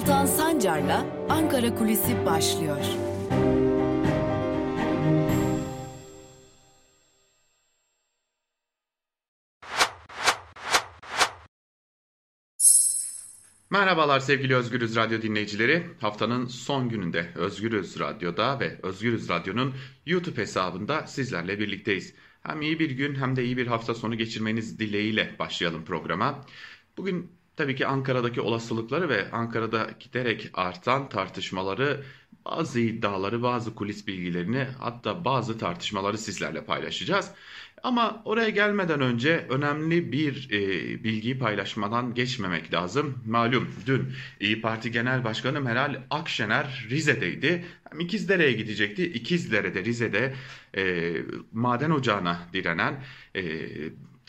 Altan Sancar'la Ankara Kulisi başlıyor. Merhabalar sevgili Özgürüz Radyo dinleyicileri. Haftanın son gününde Özgürüz Radyo'da ve Özgürüz Radyo'nun YouTube hesabında sizlerle birlikteyiz. Hem iyi bir gün hem de iyi bir hafta sonu geçirmeniz dileğiyle başlayalım programa. Bugün tabii ki Ankara'daki olasılıkları ve Ankara'da giderek artan tartışmaları, bazı iddiaları, bazı kulis bilgilerini hatta bazı tartışmaları sizlerle paylaşacağız. Ama oraya gelmeden önce önemli bir e, bilgiyi paylaşmadan geçmemek lazım. Malum dün İyi Parti Genel Başkanı Meral Akşener Rize'deydi. İkizdere'ye gidecekti. İkizdere'de Rize'de e, maden ocağına direnen e,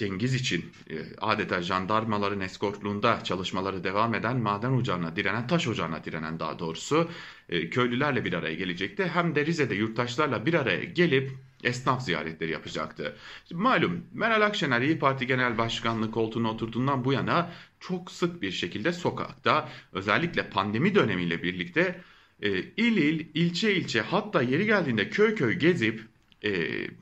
Cengiz için e, adeta jandarmaların eskortluğunda çalışmaları devam eden maden ocağına direnen, taş ocağına direnen daha doğrusu e, köylülerle bir araya gelecekti. Hem de Rize'de yurttaşlarla bir araya gelip esnaf ziyaretleri yapacaktı. Malum Meral Akşener İyi Parti Genel Başkanlığı koltuğuna oturduğundan bu yana çok sık bir şekilde sokakta özellikle pandemi dönemiyle birlikte e, il il, ilçe ilçe hatta yeri geldiğinde köy köy gezip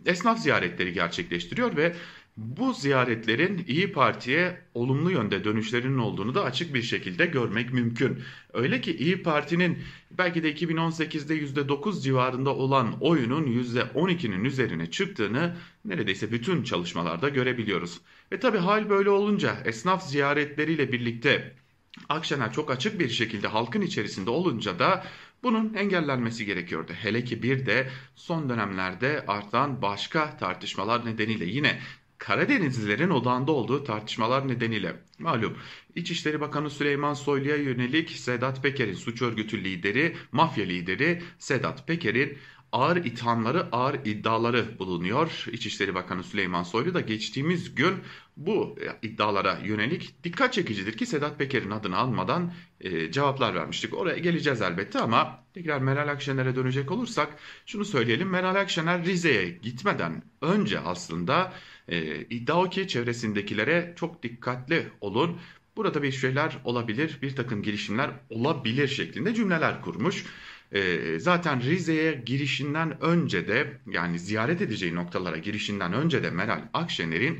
esnaf ziyaretleri gerçekleştiriyor ve bu ziyaretlerin İyi Parti'ye olumlu yönde dönüşlerinin olduğunu da açık bir şekilde görmek mümkün. Öyle ki İyi Parti'nin belki de 2018'de %9 civarında olan oyunun %12'nin üzerine çıktığını neredeyse bütün çalışmalarda görebiliyoruz. Ve tabi hal böyle olunca esnaf ziyaretleriyle birlikte Akşener çok açık bir şekilde halkın içerisinde olunca da bunun engellenmesi gerekiyordu. Hele ki bir de son dönemlerde artan başka tartışmalar nedeniyle yine Karadenizlilerin odağında olduğu tartışmalar nedeniyle malum İçişleri Bakanı Süleyman Soylu'ya yönelik Sedat Peker'in suç örgütü lideri, mafya lideri Sedat Peker'in ağır ithamları, ağır iddiaları bulunuyor. İçişleri Bakanı Süleyman Soylu da geçtiğimiz gün bu iddialara yönelik dikkat çekicidir ki Sedat Peker'in adını almadan e, cevaplar vermiştik. Oraya geleceğiz elbette ama tekrar Meral Akşener'e dönecek olursak şunu söyleyelim. Meral Akşener Rize'ye gitmeden önce aslında e, iddia o ki çevresindekilere çok dikkatli olun. Burada bir şeyler olabilir, bir takım girişimler olabilir şeklinde cümleler kurmuş. E, zaten Rize'ye girişinden önce de yani ziyaret edeceği noktalara girişinden önce de Meral Akşener'in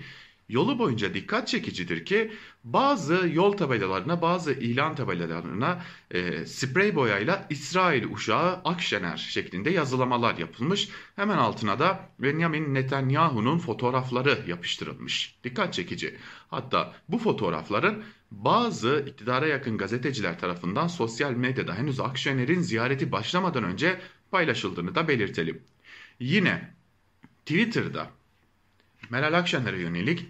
yolu boyunca dikkat çekicidir ki bazı yol tabelalarına bazı ilan tabelalarına e, sprey boyayla İsrail uşağı Akşener şeklinde yazılamalar yapılmış. Hemen altına da Benjamin Netanyahu'nun fotoğrafları yapıştırılmış. Dikkat çekici. Hatta bu fotoğrafların bazı iktidara yakın gazeteciler tarafından sosyal medyada henüz Akşener'in ziyareti başlamadan önce paylaşıldığını da belirtelim. Yine Twitter'da Meral Akşener'e yönelik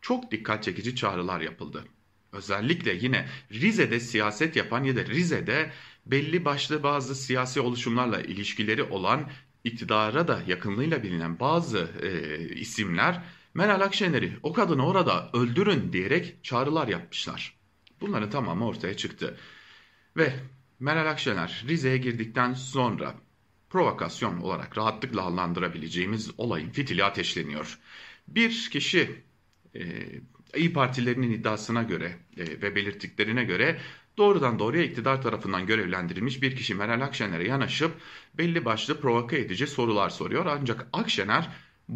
çok dikkat çekici çağrılar yapıldı. Özellikle yine Rize'de siyaset yapan ya da Rize'de belli başlı bazı siyasi oluşumlarla ilişkileri olan iktidara da yakınlığıyla bilinen bazı e, isimler Meral Akşener'i o kadını orada öldürün diyerek çağrılar yapmışlar. Bunların tamamı ortaya çıktı. Ve Meral Akşener Rize'ye girdikten sonra provokasyon olarak rahatlıkla adlandırabileceğimiz olayın fitili ateşleniyor. Bir kişi e, İyi Partilerinin iddiasına göre e, ve belirttiklerine göre doğrudan doğruya iktidar tarafından görevlendirilmiş bir kişi Meral Akşener'e yanaşıp belli başlı provoke edici sorular soruyor. Ancak Akşener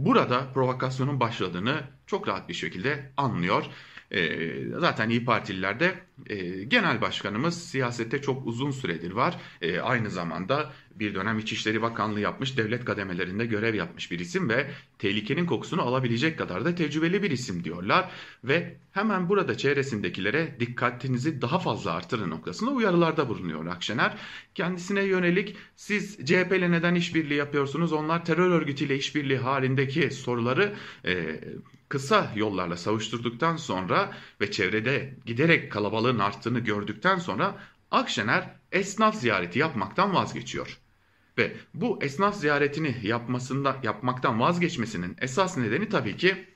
burada provokasyonun başladığını çok rahat bir şekilde anlıyor. E, zaten İyi Partililerde e, genel başkanımız siyasette çok uzun süredir var. E, aynı zamanda bir dönem İçişleri Bakanlığı yapmış, devlet kademelerinde görev yapmış bir isim ve tehlikenin kokusunu alabilecek kadar da tecrübeli bir isim diyorlar. Ve hemen burada çevresindekilere dikkatinizi daha fazla artırın noktasında uyarılarda bulunuyor Akşener. Kendisine yönelik siz CHP ile neden işbirliği yapıyorsunuz, onlar terör örgütüyle işbirliği halindeki soruları e, kısa yollarla savuşturduktan sonra ve çevrede giderek kalabalığın arttığını gördükten sonra Akşener esnaf ziyareti yapmaktan vazgeçiyor. Ve bu esnaf ziyaretini yapmasında yapmaktan vazgeçmesinin esas nedeni tabii ki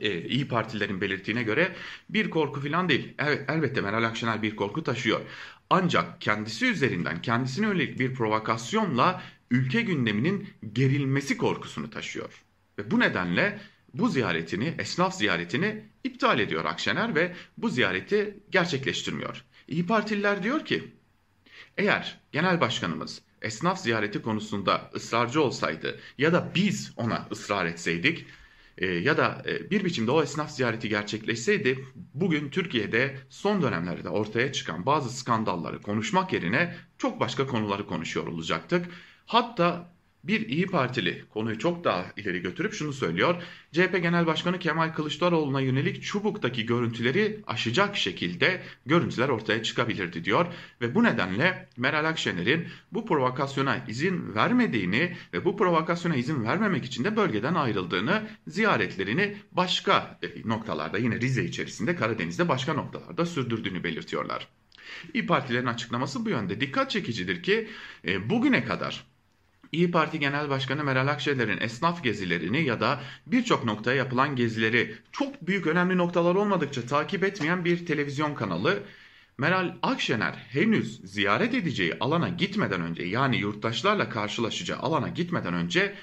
e, İyi Partilerin belirttiğine göre bir korku falan değil. Evet, elbette Meral Akşener bir korku taşıyor. Ancak kendisi üzerinden kendisine yönelik bir provokasyonla ülke gündeminin gerilmesi korkusunu taşıyor. Ve bu nedenle bu ziyaretini, esnaf ziyaretini iptal ediyor Akşener ve bu ziyareti gerçekleştirmiyor. İyi Partililer diyor ki Eğer genel başkanımız esnaf ziyareti konusunda ısrarcı olsaydı ya da biz ona ısrar etseydik e, ya da e, bir biçimde o esnaf ziyareti gerçekleşseydi bugün Türkiye'de son dönemlerde ortaya çıkan bazı skandalları konuşmak yerine çok başka konuları konuşuyor olacaktık. Hatta bir İyi Partili konuyu çok daha ileri götürüp şunu söylüyor. CHP Genel Başkanı Kemal Kılıçdaroğlu'na yönelik Çubuk'taki görüntüleri aşacak şekilde görüntüler ortaya çıkabilirdi diyor. Ve bu nedenle Meral Akşener'in bu provokasyona izin vermediğini ve bu provokasyona izin vermemek için de bölgeden ayrıldığını, ziyaretlerini başka e, noktalarda yine Rize içerisinde Karadeniz'de başka noktalarda sürdürdüğünü belirtiyorlar. İyi Partilerin açıklaması bu yönde. Dikkat çekicidir ki e, bugüne kadar İyi Parti Genel Başkanı Meral Akşener'in esnaf gezilerini ya da birçok noktaya yapılan gezileri çok büyük önemli noktalar olmadıkça takip etmeyen bir televizyon kanalı Meral Akşener henüz ziyaret edeceği alana gitmeden önce yani yurttaşlarla karşılaşacağı alana gitmeden önce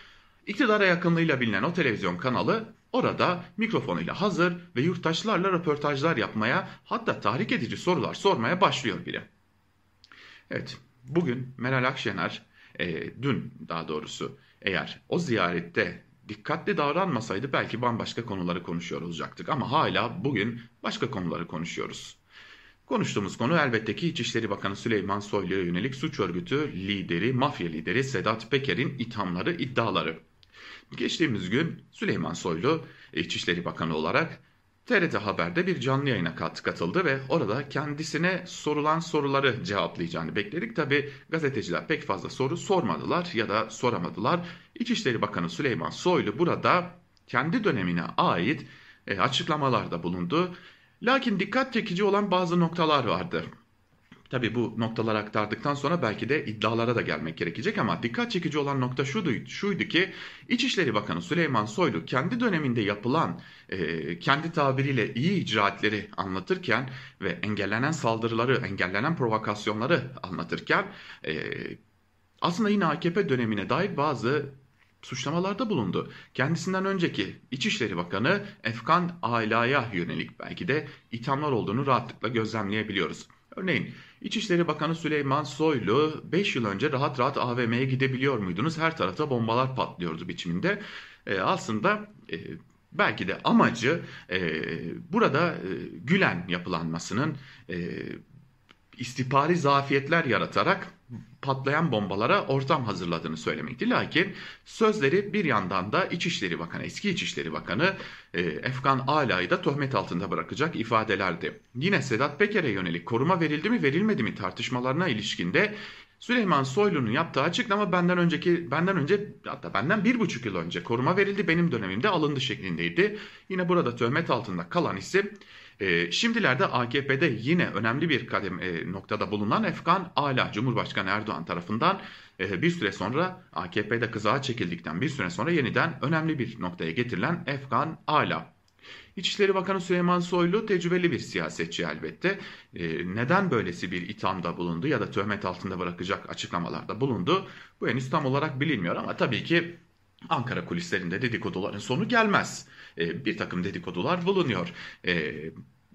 iktidara yakınlığıyla bilinen o televizyon kanalı orada mikrofonuyla hazır ve yurttaşlarla röportajlar yapmaya hatta tahrik edici sorular sormaya başlıyor bile. Evet bugün Meral Akşener e, dün daha doğrusu eğer o ziyarette dikkatli davranmasaydı belki bambaşka konuları konuşuyor olacaktık. Ama hala bugün başka konuları konuşuyoruz. Konuştuğumuz konu elbette ki İçişleri Bakanı Süleyman Soylu'ya yönelik suç örgütü lideri, mafya lideri Sedat Peker'in ithamları, iddiaları. Geçtiğimiz gün Süleyman Soylu İçişleri Bakanı olarak TRT Haber'de bir canlı yayına katıldı ve orada kendisine sorulan soruları cevaplayacağını bekledik. Tabi gazeteciler pek fazla soru sormadılar ya da soramadılar. İçişleri Bakanı Süleyman Soylu burada kendi dönemine ait e, açıklamalarda bulundu. Lakin dikkat çekici olan bazı noktalar vardı. Tabi bu noktaları aktardıktan sonra belki de iddialara da gelmek gerekecek ama dikkat çekici olan nokta şuydu, şuydu ki İçişleri Bakanı Süleyman Soylu kendi döneminde yapılan e, kendi tabiriyle iyi icraatleri anlatırken ve engellenen saldırıları, engellenen provokasyonları anlatırken e, aslında yine AKP dönemine dair bazı suçlamalarda bulundu. Kendisinden önceki İçişleri Bakanı Efkan Ala'ya yönelik belki de ithamlar olduğunu rahatlıkla gözlemleyebiliyoruz. Örneğin İçişleri Bakanı Süleyman Soylu 5 yıl önce rahat rahat AVM'ye gidebiliyor muydunuz? Her tarafta bombalar patlıyordu biçiminde. E, aslında e, belki de amacı e, burada e, Gülen yapılanmasının e, istihbari zafiyetler yaratarak patlayan bombalara ortam hazırladığını söylemekti. Lakin sözleri bir yandan da İçişleri Bakanı, eski İçişleri Bakanı e, Efkan Ala'yı da töhmet altında bırakacak ifadelerdi. Yine Sedat Peker'e yönelik koruma verildi mi verilmedi mi tartışmalarına ilişkinde Süleyman Soylu'nun yaptığı açıklama benden önceki benden önce hatta benden bir buçuk yıl önce koruma verildi benim dönemimde alındı şeklindeydi. Yine burada töhmet altında kalan isim e, şimdilerde AKP'de yine önemli bir kadem e, noktada bulunan Efkan Ala Cumhurbaşkanı Erdoğan tarafından e, bir süre sonra AKP'de kızağa çekildikten bir süre sonra yeniden önemli bir noktaya getirilen Efkan Ala. İçişleri Bakanı Süleyman Soylu tecrübeli bir siyasetçi elbette. E, neden böylesi bir ithamda bulundu ya da töhmet altında bırakacak açıklamalarda bulundu? Bu henüz tam olarak bilinmiyor ama tabii ki Ankara kulislerinde dedikoduların sonu gelmez. E, bir takım dedikodular bulunuyor. E,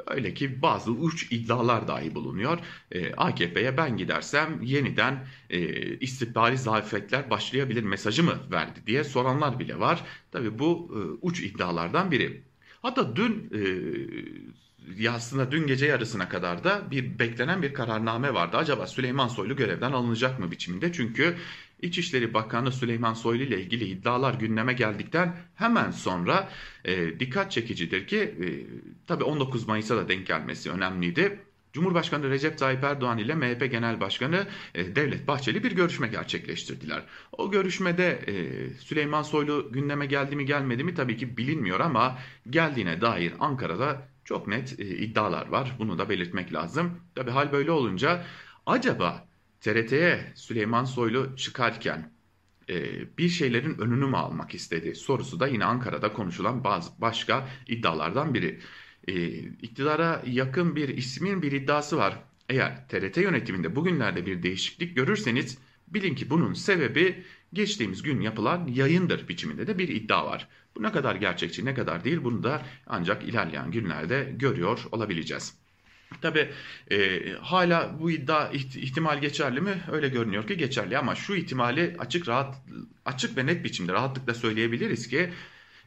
Öyle ki bazı uç iddialar dahi bulunuyor. E, AKP'ye ben gidersem yeniden e, istihbari zafiyetler başlayabilir mesajı mı verdi diye soranlar bile var. Tabi bu e, uç iddialardan biri. Hatta dün e, aslında dün gece yarısına kadar da bir beklenen bir kararname vardı. Acaba Süleyman Soylu görevden alınacak mı biçiminde? Çünkü İçişleri Bakanı Süleyman Soylu ile ilgili iddialar gündeme geldikten hemen sonra e, dikkat çekicidir ki e, tabii 19 Mayıs'a da denk gelmesi önemliydi. Cumhurbaşkanı Recep Tayyip Erdoğan ile MHP Genel Başkanı e, Devlet Bahçeli bir görüşme gerçekleştirdiler. O görüşmede e, Süleyman Soylu gündeme geldi mi gelmedi mi tabii ki bilinmiyor ama geldiğine dair Ankara'da çok net e, iddialar var. Bunu da belirtmek lazım. Tabii hal böyle olunca acaba TRT'ye Süleyman Soylu çıkarken bir şeylerin önünü mü almak istedi sorusu da yine Ankara'da konuşulan bazı başka iddialardan biri. E, iktidara yakın bir ismin bir iddiası var. Eğer TRT yönetiminde bugünlerde bir değişiklik görürseniz bilin ki bunun sebebi geçtiğimiz gün yapılan yayındır biçiminde de bir iddia var. Bu ne kadar gerçekçi ne kadar değil bunu da ancak ilerleyen günlerde görüyor olabileceğiz. Tabi e, hala bu iddia ihtimal geçerli mi? Öyle görünüyor ki geçerli ama şu ihtimali açık rahat açık ve net biçimde rahatlıkla söyleyebiliriz ki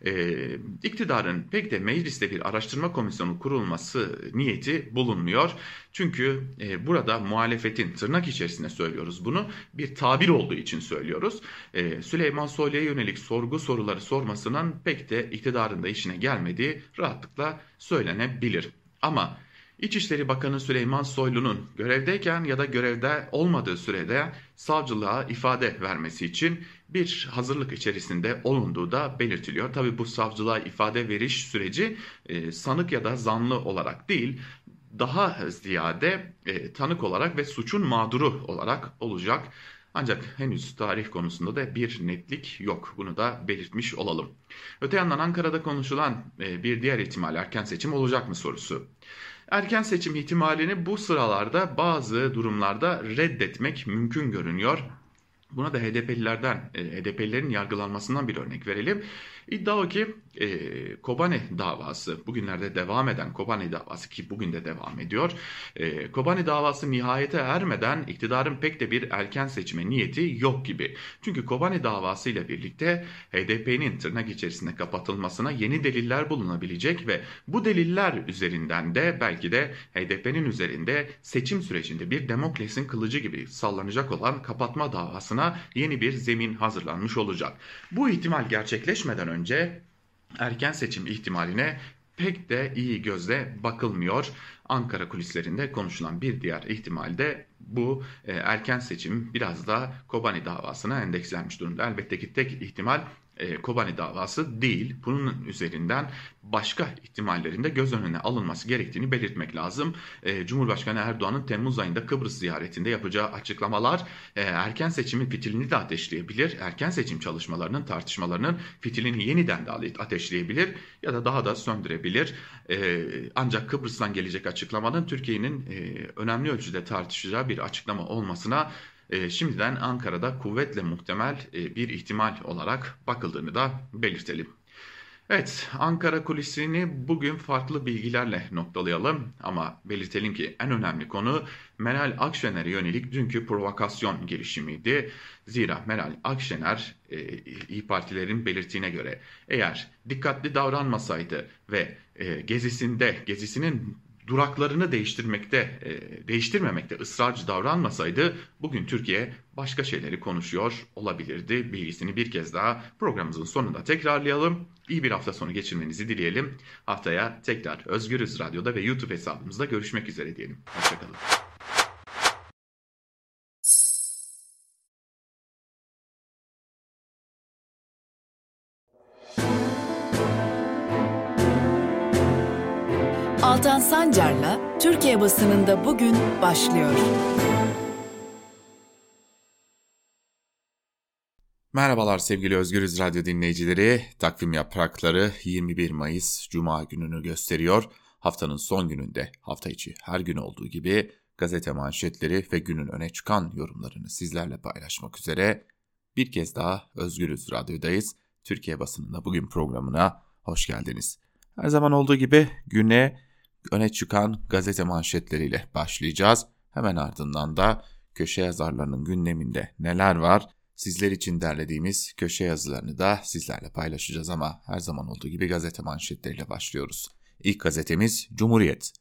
e, iktidarın pek de mecliste bir araştırma komisyonu kurulması niyeti bulunmuyor. Çünkü e, burada muhalefetin tırnak içerisinde söylüyoruz bunu bir tabir olduğu için söylüyoruz. E, Süleyman Soylu'ya yönelik sorgu soruları sormasının pek de iktidarın da işine gelmediği rahatlıkla söylenebilir. Ama İçişleri Bakanı Süleyman Soylu'nun görevdeyken ya da görevde olmadığı sürede savcılığa ifade vermesi için bir hazırlık içerisinde olunduğu da belirtiliyor. Tabi bu savcılığa ifade veriş süreci e, sanık ya da zanlı olarak değil daha ziyade e, tanık olarak ve suçun mağduru olarak olacak. Ancak henüz tarih konusunda da bir netlik yok. Bunu da belirtmiş olalım. Öte yandan Ankara'da konuşulan e, bir diğer ihtimal erken seçim olacak mı sorusu. Erken seçim ihtimalini bu sıralarda bazı durumlarda reddetmek mümkün görünüyor. Buna da HDP'lilerden, e, HDP'lilerin yargılanmasından bir örnek verelim. İddia o ki e, Kobane davası, bugünlerde devam eden Kobane davası ki bugün de devam ediyor. E, Kobane davası nihayete ermeden iktidarın pek de bir erken seçime niyeti yok gibi. Çünkü Kobane davası ile birlikte HDP'nin tırnak içerisinde kapatılmasına yeni deliller bulunabilecek ve bu deliller üzerinden de belki de HDP'nin üzerinde seçim sürecinde bir demokrasinin kılıcı gibi sallanacak olan kapatma davasına yeni bir zemin hazırlanmış olacak. Bu ihtimal gerçekleşmeden önce erken seçim ihtimaline pek de iyi gözle bakılmıyor. Ankara kulislerinde konuşulan bir diğer ihtimal de bu e, erken seçim biraz da Kobani davasına endekslenmiş durumda. Elbette ki tek ihtimal e, Kobani davası değil. Bunun üzerinden başka ihtimallerinde göz önüne alınması gerektiğini belirtmek lazım. E, Cumhurbaşkanı Erdoğan'ın Temmuz ayında Kıbrıs ziyaretinde yapacağı açıklamalar e, erken seçimin fitilini de ateşleyebilir. Erken seçim çalışmalarının tartışmalarının fitilini yeniden de ateşleyebilir ya da daha da söndürebilir. Ancak Kıbrıs'tan gelecek açıklamanın Türkiye'nin önemli ölçüde tartışacağı bir açıklama olmasına e, şimdiden Ankara'da kuvvetle muhtemel e, bir ihtimal olarak bakıldığını da belirtelim. Evet, Ankara kulisini bugün farklı bilgilerle noktalayalım ama belirtelim ki en önemli konu Meral Akşener'e yönelik dünkü provokasyon girişimiydi. Zira Meral Akşener e, İyi Partilerin belirttiğine göre eğer dikkatli davranmasaydı ve e, gezisinde gezisinin duraklarını değiştirmekte, e, değiştirmemekte ısrarcı davranmasaydı bugün Türkiye başka şeyleri konuşuyor olabilirdi. Bilgisini bir kez daha programımızın sonunda tekrarlayalım. İyi bir hafta sonu geçirmenizi dileyelim. Haftaya tekrar Özgürüz Radyo'da ve YouTube hesabımızda görüşmek üzere diyelim. Hoşçakalın. Altan Sancar'la Türkiye basınında bugün başlıyor. Merhabalar sevgili Özgürüz Radyo dinleyicileri. Takvim yaprakları 21 Mayıs Cuma gününü gösteriyor. Haftanın son gününde hafta içi her gün olduğu gibi gazete manşetleri ve günün öne çıkan yorumlarını sizlerle paylaşmak üzere bir kez daha Özgürüz Radyo'dayız. Türkiye basınında bugün programına hoş geldiniz. Her zaman olduğu gibi güne öne çıkan gazete manşetleriyle başlayacağız. Hemen ardından da köşe yazarlarının gündeminde neler var? Sizler için derlediğimiz köşe yazılarını da sizlerle paylaşacağız ama her zaman olduğu gibi gazete manşetleriyle başlıyoruz. İlk gazetemiz Cumhuriyet.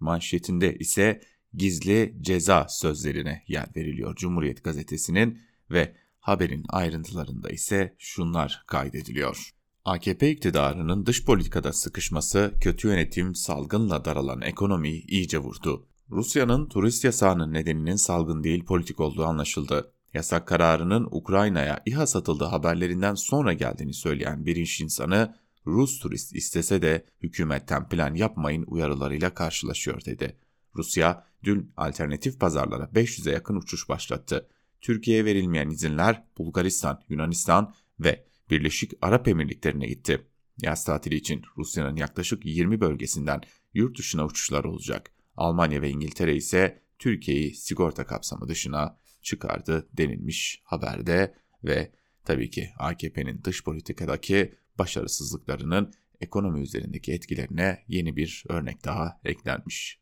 Manşetinde ise gizli ceza sözlerine yer veriliyor Cumhuriyet gazetesinin ve haberin ayrıntılarında ise şunlar kaydediliyor. AKP iktidarının dış politikada sıkışması, kötü yönetim, salgınla daralan ekonomiyi iyice vurdu. Rusya'nın turist yasağının nedeninin salgın değil politik olduğu anlaşıldı. Yasak kararının Ukrayna'ya İHA satıldığı haberlerinden sonra geldiğini söyleyen bir iş insanı, Rus turist istese de hükümetten plan yapmayın uyarılarıyla karşılaşıyor dedi. Rusya dün alternatif pazarlara 500'e yakın uçuş başlattı. Türkiye'ye verilmeyen izinler Bulgaristan, Yunanistan ve Birleşik Arap Emirlikleri'ne gitti. Yaz tatili için Rusya'nın yaklaşık 20 bölgesinden yurt dışına uçuşlar olacak. Almanya ve İngiltere ise Türkiye'yi sigorta kapsamı dışına çıkardı denilmiş haberde ve tabii ki AKP'nin dış politikadaki başarısızlıklarının ekonomi üzerindeki etkilerine yeni bir örnek daha eklenmiş.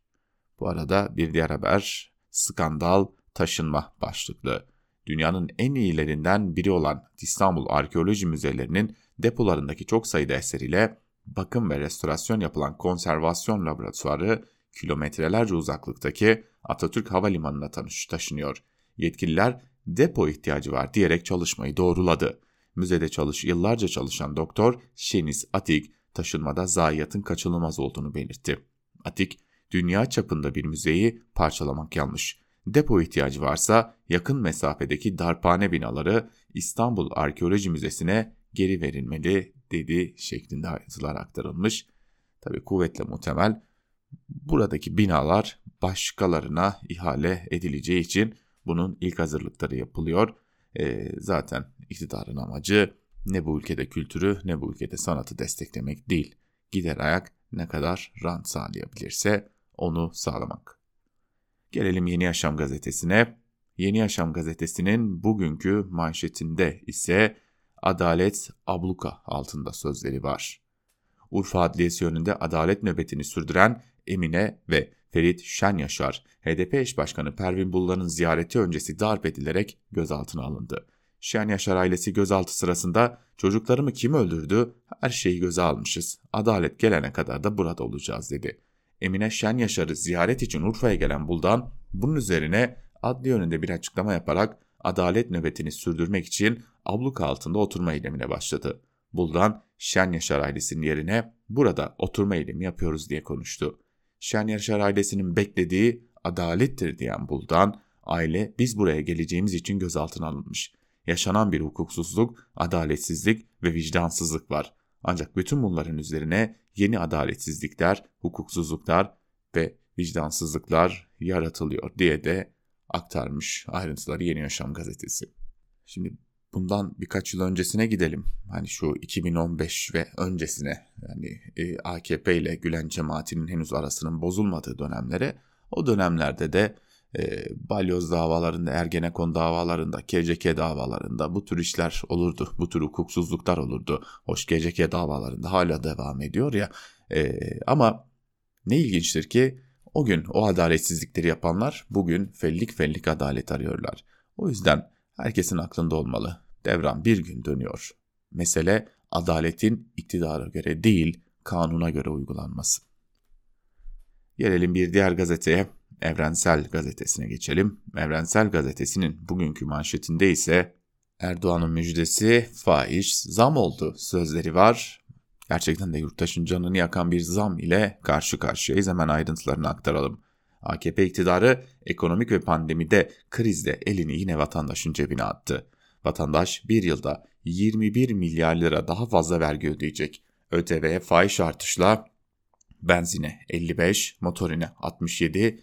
Bu arada bir diğer haber skandal taşınma başlıklı. Dünyanın en iyilerinden biri olan İstanbul Arkeoloji Müzelerinin depolarındaki çok sayıda eseriyle bakım ve restorasyon yapılan konservasyon laboratuvarı kilometrelerce uzaklıktaki Atatürk Havalimanı'na taşınıyor. Yetkililer depo ihtiyacı var diyerek çalışmayı doğruladı. Müzede çalış, yıllarca çalışan doktor Şeniz Atik taşınmada zayiatın kaçınılmaz olduğunu belirtti. Atik, dünya çapında bir müzeyi parçalamak yanlış. Depo ihtiyacı varsa yakın mesafedeki darphane binaları İstanbul Arkeoloji Müzesi'ne geri verilmeli dedi şeklinde ayrıntılar aktarılmış. Tabi kuvvetle muhtemel buradaki binalar başkalarına ihale edileceği için bunun ilk hazırlıkları yapılıyor. E, zaten iktidarın amacı ne bu ülkede kültürü ne bu ülkede sanatı desteklemek değil. Gider ayak ne kadar rant sağlayabilirse onu sağlamak. Gelelim Yeni Yaşam gazetesine. Yeni Yaşam gazetesinin bugünkü manşetinde ise adalet abluka altında sözleri var. Urfa Adliyesi önünde adalet nöbetini sürdüren Emine ve Ferit Şenyaşar, HDP eş başkanı Pervin Bullan'ın ziyareti öncesi darp edilerek gözaltına alındı. Şenyaşar ailesi gözaltı sırasında çocuklarımı kim öldürdü? Her şeyi göze almışız. Adalet gelene kadar da burada olacağız dedi. Emine Şenyaşar'ı ziyaret için Urfa'ya gelen Buldan bunun üzerine adli önünde bir açıklama yaparak adalet nöbetini sürdürmek için abluka altında oturma eylemine başladı. Buldan Şen Yaşar ailesinin yerine burada oturma eylemi yapıyoruz diye konuştu. Şen Yaşar ailesinin beklediği adalettir diyen Buldan, aile biz buraya geleceğimiz için gözaltına alınmış. Yaşanan bir hukuksuzluk, adaletsizlik ve vicdansızlık var. Ancak bütün bunların üzerine yeni adaletsizlikler, hukuksuzluklar ve vicdansızlıklar yaratılıyor diye de aktarmış ayrıntıları Yeni Yaşam gazetesi. Şimdi bundan birkaç yıl öncesine gidelim. Hani şu 2015 ve öncesine yani e, AKP ile Gülen cemaatinin henüz arasının bozulmadığı dönemlere o dönemlerde de e, balyoz davalarında, Ergenekon davalarında, KCK davalarında bu tür işler olurdu. Bu tür hukuksuzluklar olurdu. Hoş KCK davalarında hala devam ediyor ya. E, ama ne ilginçtir ki o gün o adaletsizlikleri yapanlar bugün fellik fellik adalet arıyorlar. O yüzden herkesin aklında olmalı. Devran bir gün dönüyor. Mesele adaletin iktidara göre değil, kanuna göre uygulanması. Gelelim bir diğer gazeteye, Evrensel Gazetesi'ne geçelim. Evrensel Gazetesi'nin bugünkü manşetinde ise Erdoğan'ın müjdesi faiz zam oldu sözleri var. Gerçekten de yurttaşın canını yakan bir zam ile karşı karşıyayız. Hemen ayrıntılarını aktaralım. AKP iktidarı ekonomik ve pandemide krizde elini yine vatandaşın cebine attı. Vatandaş bir yılda 21 milyar lira daha fazla vergi ödeyecek. ÖTV'ye faiz artışla benzine 55, motorine 67,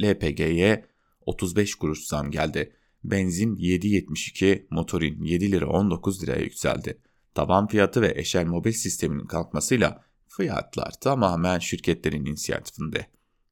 LPG'ye 35 kuruş zam geldi. Benzin 7.72, motorin 7 lira 19 liraya yükseldi. Taban fiyatı ve eşel mobil sisteminin kalkmasıyla fiyatlar tamamen şirketlerin inisiyatifinde.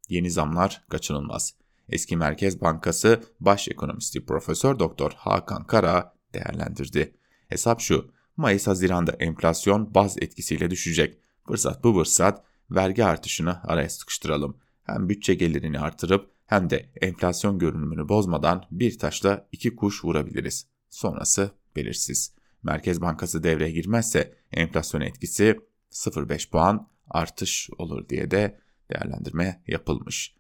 Yeni zamlar kaçınılmaz. Eski Merkez Bankası Baş Ekonomisti Profesör Doktor Hakan Kara değerlendirdi. Hesap şu, Mayıs-Haziran'da enflasyon baz etkisiyle düşecek. Fırsat bu fırsat vergi artışını araya sıkıştıralım. Hem bütçe gelirini artırıp hem de enflasyon görünümünü bozmadan bir taşla iki kuş vurabiliriz. Sonrası belirsiz. Merkez Bankası devreye girmezse enflasyon etkisi 0.5 puan artış olur diye de değerlendirme yapılmış.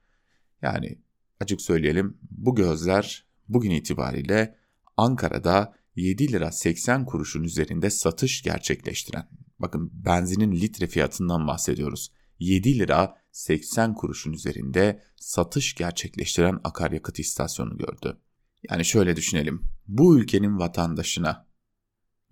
Yani açık söyleyelim bu gözler bugün itibariyle Ankara'da 7 lira 80 kuruşun üzerinde satış gerçekleştiren, bakın benzinin litre fiyatından bahsediyoruz. 7 lira 80 kuruşun üzerinde satış gerçekleştiren akaryakıt istasyonu gördü. Yani şöyle düşünelim. Bu ülkenin vatandaşına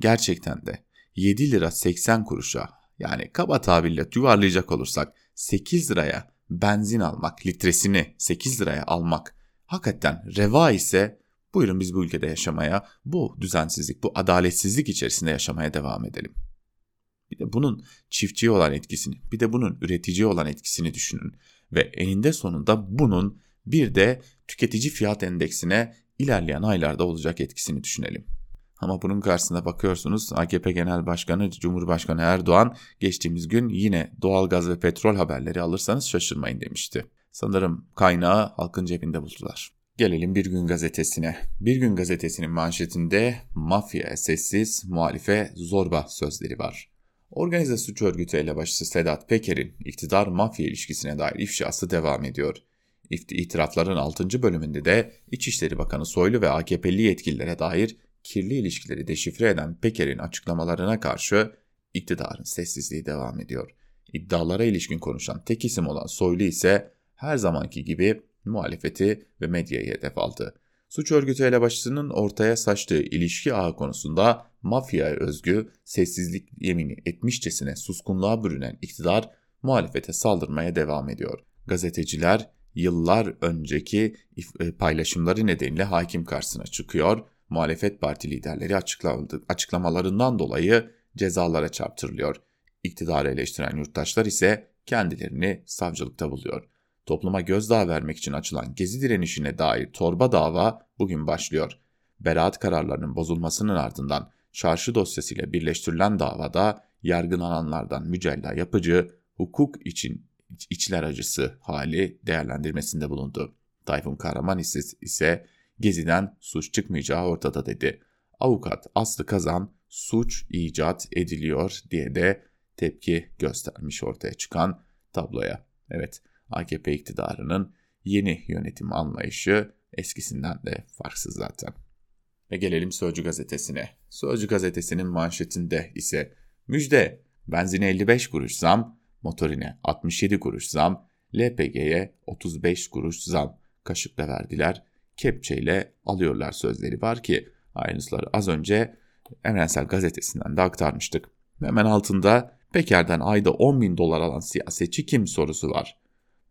gerçekten de 7 lira 80 kuruşa yani kaba tabirle yuvarlayacak olursak 8 liraya benzin almak, litresini 8 liraya almak hakikaten reva ise buyurun biz bu ülkede yaşamaya, bu düzensizlik, bu adaletsizlik içerisinde yaşamaya devam edelim. Bir de bunun çiftçiye olan etkisini, bir de bunun üreticiye olan etkisini düşünün. Ve eninde sonunda bunun bir de tüketici fiyat endeksine ilerleyen aylarda olacak etkisini düşünelim. Ama bunun karşısında bakıyorsunuz AKP Genel Başkanı Cumhurbaşkanı Erdoğan geçtiğimiz gün yine doğalgaz ve petrol haberleri alırsanız şaşırmayın demişti. Sanırım kaynağı halkın cebinde buldular. Gelelim Bir Gün Gazetesi'ne. Bir Gün Gazetesi'nin manşetinde mafya sessiz, muhalife zorba sözleri var. Organize suç örgütü elebaşısı Sedat Peker'in iktidar mafya ilişkisine dair ifşası devam ediyor. İtirafların 6. bölümünde de İçişleri Bakanı Soylu ve AKP'li yetkililere dair kirli ilişkileri deşifre eden Peker'in açıklamalarına karşı iktidarın sessizliği devam ediyor. İddialara ilişkin konuşan tek isim olan Soylu ise her zamanki gibi muhalefeti ve medyayı hedef aldı. Suç örgütü elebaşısının ortaya saçtığı ilişki ağı konusunda mafyaya özgü sessizlik yemini etmişçesine suskunluğa bürünen iktidar muhalefete saldırmaya devam ediyor. Gazeteciler yıllar önceki e, paylaşımları nedeniyle hakim karşısına çıkıyor, muhalefet parti liderleri açıklamalarından dolayı cezalara çarptırılıyor. İktidarı eleştiren yurttaşlar ise kendilerini savcılıkta buluyor. Topluma gözdağı vermek için açılan gezi direnişine dair torba dava bugün başlıyor. Beraat kararlarının bozulmasının ardından çarşı dosyasıyla birleştirilen davada yargılananlardan mücella yapıcı hukuk için içler acısı hali değerlendirmesinde bulundu. Tayfun Kahraman ise, Gezi'den suç çıkmayacağı ortada dedi. Avukat Aslı Kazan suç icat ediliyor diye de tepki göstermiş ortaya çıkan tabloya. Evet AKP iktidarının yeni yönetim anlayışı eskisinden de farksız zaten. Ve gelelim Sözcü gazetesine. Sözcü gazetesinin manşetinde ise müjde benzine 55 kuruş zam, motorine 67 kuruş zam, LPG'ye 35 kuruş zam kaşıkla verdiler, kepçeyle alıyorlar sözleri var ki ayrıntıları az önce Evrensel Gazetesi'nden de aktarmıştık. Hemen altında Peker'den ayda 10 bin dolar alan siyasetçi kim sorusu var.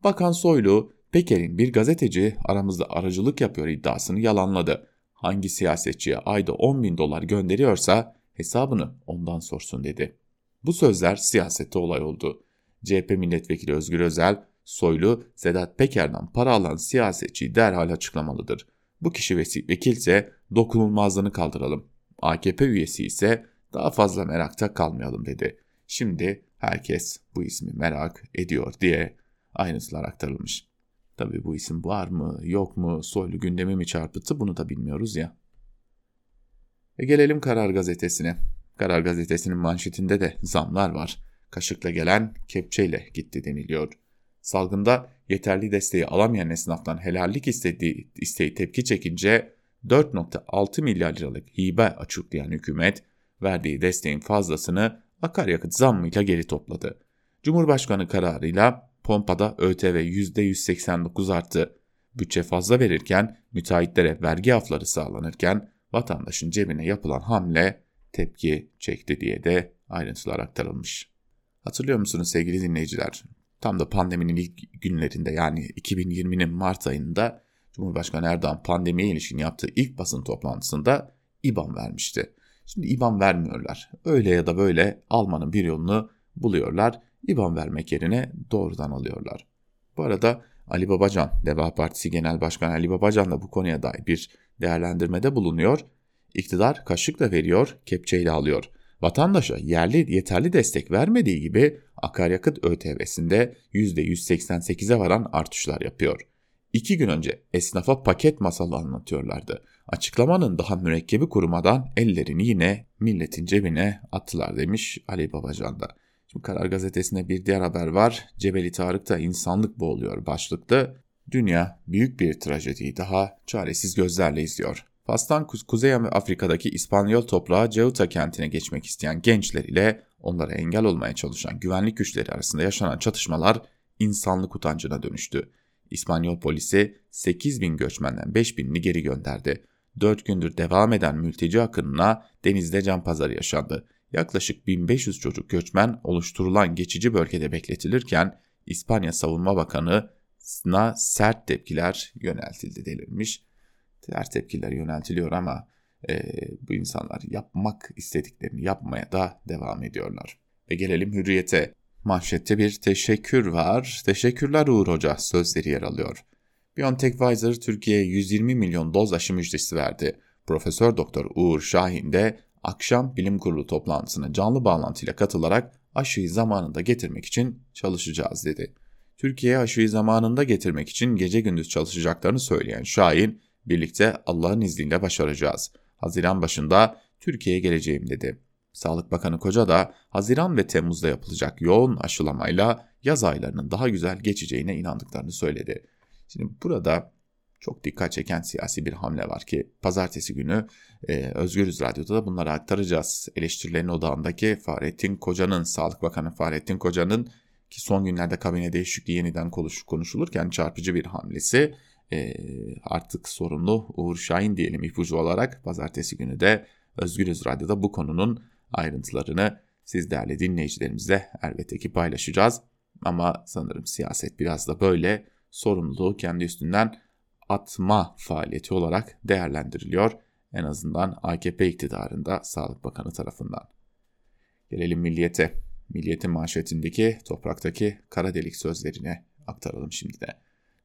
Bakan Soylu, Peker'in bir gazeteci aramızda aracılık yapıyor iddiasını yalanladı. Hangi siyasetçiye ayda 10 bin dolar gönderiyorsa hesabını ondan sorsun dedi. Bu sözler siyasette olay oldu. CHP milletvekili Özgür Özel, Soylu, Sedat Peker'den para alan siyasetçiyi derhal açıklamalıdır. Bu kişi vekilse dokunulmazlığını kaldıralım. AKP üyesi ise daha fazla merakta kalmayalım dedi. Şimdi herkes bu ismi merak ediyor diye ayrıntılar aktarılmış. Tabii bu isim var mı yok mu soylu gündemi mi çarpıttı bunu da bilmiyoruz ya. E gelelim Karar Gazetesi'ne. Karar Gazetesi'nin manşetinde de zamlar var. Kaşıkla gelen kepçeyle gitti deniliyor. Salgında yeterli desteği alamayan esnaftan helallik istediği, isteği tepki çekince 4.6 milyar liralık hibe açıklayan hükümet verdiği desteğin fazlasını akaryakıt zammıyla geri topladı. Cumhurbaşkanı kararıyla pompada ÖTV %189 arttı. Bütçe fazla verirken müteahhitlere vergi afları sağlanırken vatandaşın cebine yapılan hamle tepki çekti diye de ayrıntılar aktarılmış. Hatırlıyor musunuz sevgili dinleyiciler? Tam da pandeminin ilk günlerinde yani 2020'nin Mart ayında Cumhurbaşkanı Erdoğan pandemiye ilişkin yaptığı ilk basın toplantısında IBAN vermişti. Şimdi IBAN vermiyorlar. Öyle ya da böyle almanın bir yolunu buluyorlar. IBAN vermek yerine doğrudan alıyorlar. Bu arada Ali Babacan, Deva Partisi Genel Başkanı Ali Babacan da bu konuya dair bir değerlendirmede bulunuyor. İktidar kaşıkla veriyor, kepçeyle alıyor. Vatandaşa yerli yeterli destek vermediği gibi akaryakıt ÖTV'sinde %188'e varan artışlar yapıyor. İki gün önce esnafa paket masalı anlatıyorlardı. Açıklamanın daha mürekkebi kurumadan ellerini yine milletin cebine attılar demiş Ali Babacan da. Şimdi Karar Gazetesi'nde bir diğer haber var. Cebeli Tarık'ta insanlık boğuluyor başlıklı. Dünya büyük bir trajediyi daha çaresiz gözlerle izliyor. Fas'tan Kuzey Afrika'daki İspanyol toprağı Ceuta kentine geçmek isteyen gençler ile onlara engel olmaya çalışan güvenlik güçleri arasında yaşanan çatışmalar insanlık utancına dönüştü. İspanyol polisi 8 bin göçmenden 5 binini geri gönderdi. 4 gündür devam eden mülteci akınına denizde can pazarı yaşandı. Yaklaşık 1500 çocuk göçmen oluşturulan geçici bölgede bekletilirken İspanya Savunma Bakanı'na sert tepkiler yöneltildi denilmiş. Sert tepkiler yöneltiliyor ama e, bu insanlar yapmak istediklerini yapmaya da devam ediyorlar. Ve gelelim hürriyete. Manşette bir teşekkür var. Teşekkürler Uğur Hoca sözleri yer alıyor. BioNTech Pfizer Türkiye'ye 120 milyon doz aşı müjdesi verdi. Profesör Doktor Uğur Şahin de akşam bilim kurulu toplantısına canlı bağlantıyla katılarak aşıyı zamanında getirmek için çalışacağız dedi. Türkiye'ye aşıyı zamanında getirmek için gece gündüz çalışacaklarını söyleyen Şahin, birlikte Allah'ın izniyle başaracağız. Haziran başında Türkiye'ye geleceğim dedi. Sağlık Bakanı Koca da Haziran ve Temmuz'da yapılacak yoğun aşılamayla yaz aylarının daha güzel geçeceğine inandıklarını söyledi. Şimdi burada çok dikkat çeken siyasi bir hamle var ki pazartesi günü e, Özgürüz Radyo'da da bunları aktaracağız. Eleştirilerin odağındaki Fahrettin Koca'nın, Sağlık Bakanı Fahrettin Koca'nın ki son günlerde kabine değişikliği yeniden konuş, konuşulurken çarpıcı bir hamlesi e, artık sorumlu Uğur Şahin diyelim ipucu olarak pazartesi günü de Özgürüz Radyo'da bu konunun ayrıntılarını siz değerli dinleyicilerimizle elbette ki paylaşacağız. Ama sanırım siyaset biraz da böyle sorumluluğu kendi üstünden atma faaliyeti olarak değerlendiriliyor. En azından AKP iktidarında Sağlık Bakanı tarafından. Gelelim milliyete. Milliyetin manşetindeki topraktaki kara delik sözlerine aktaralım şimdi de.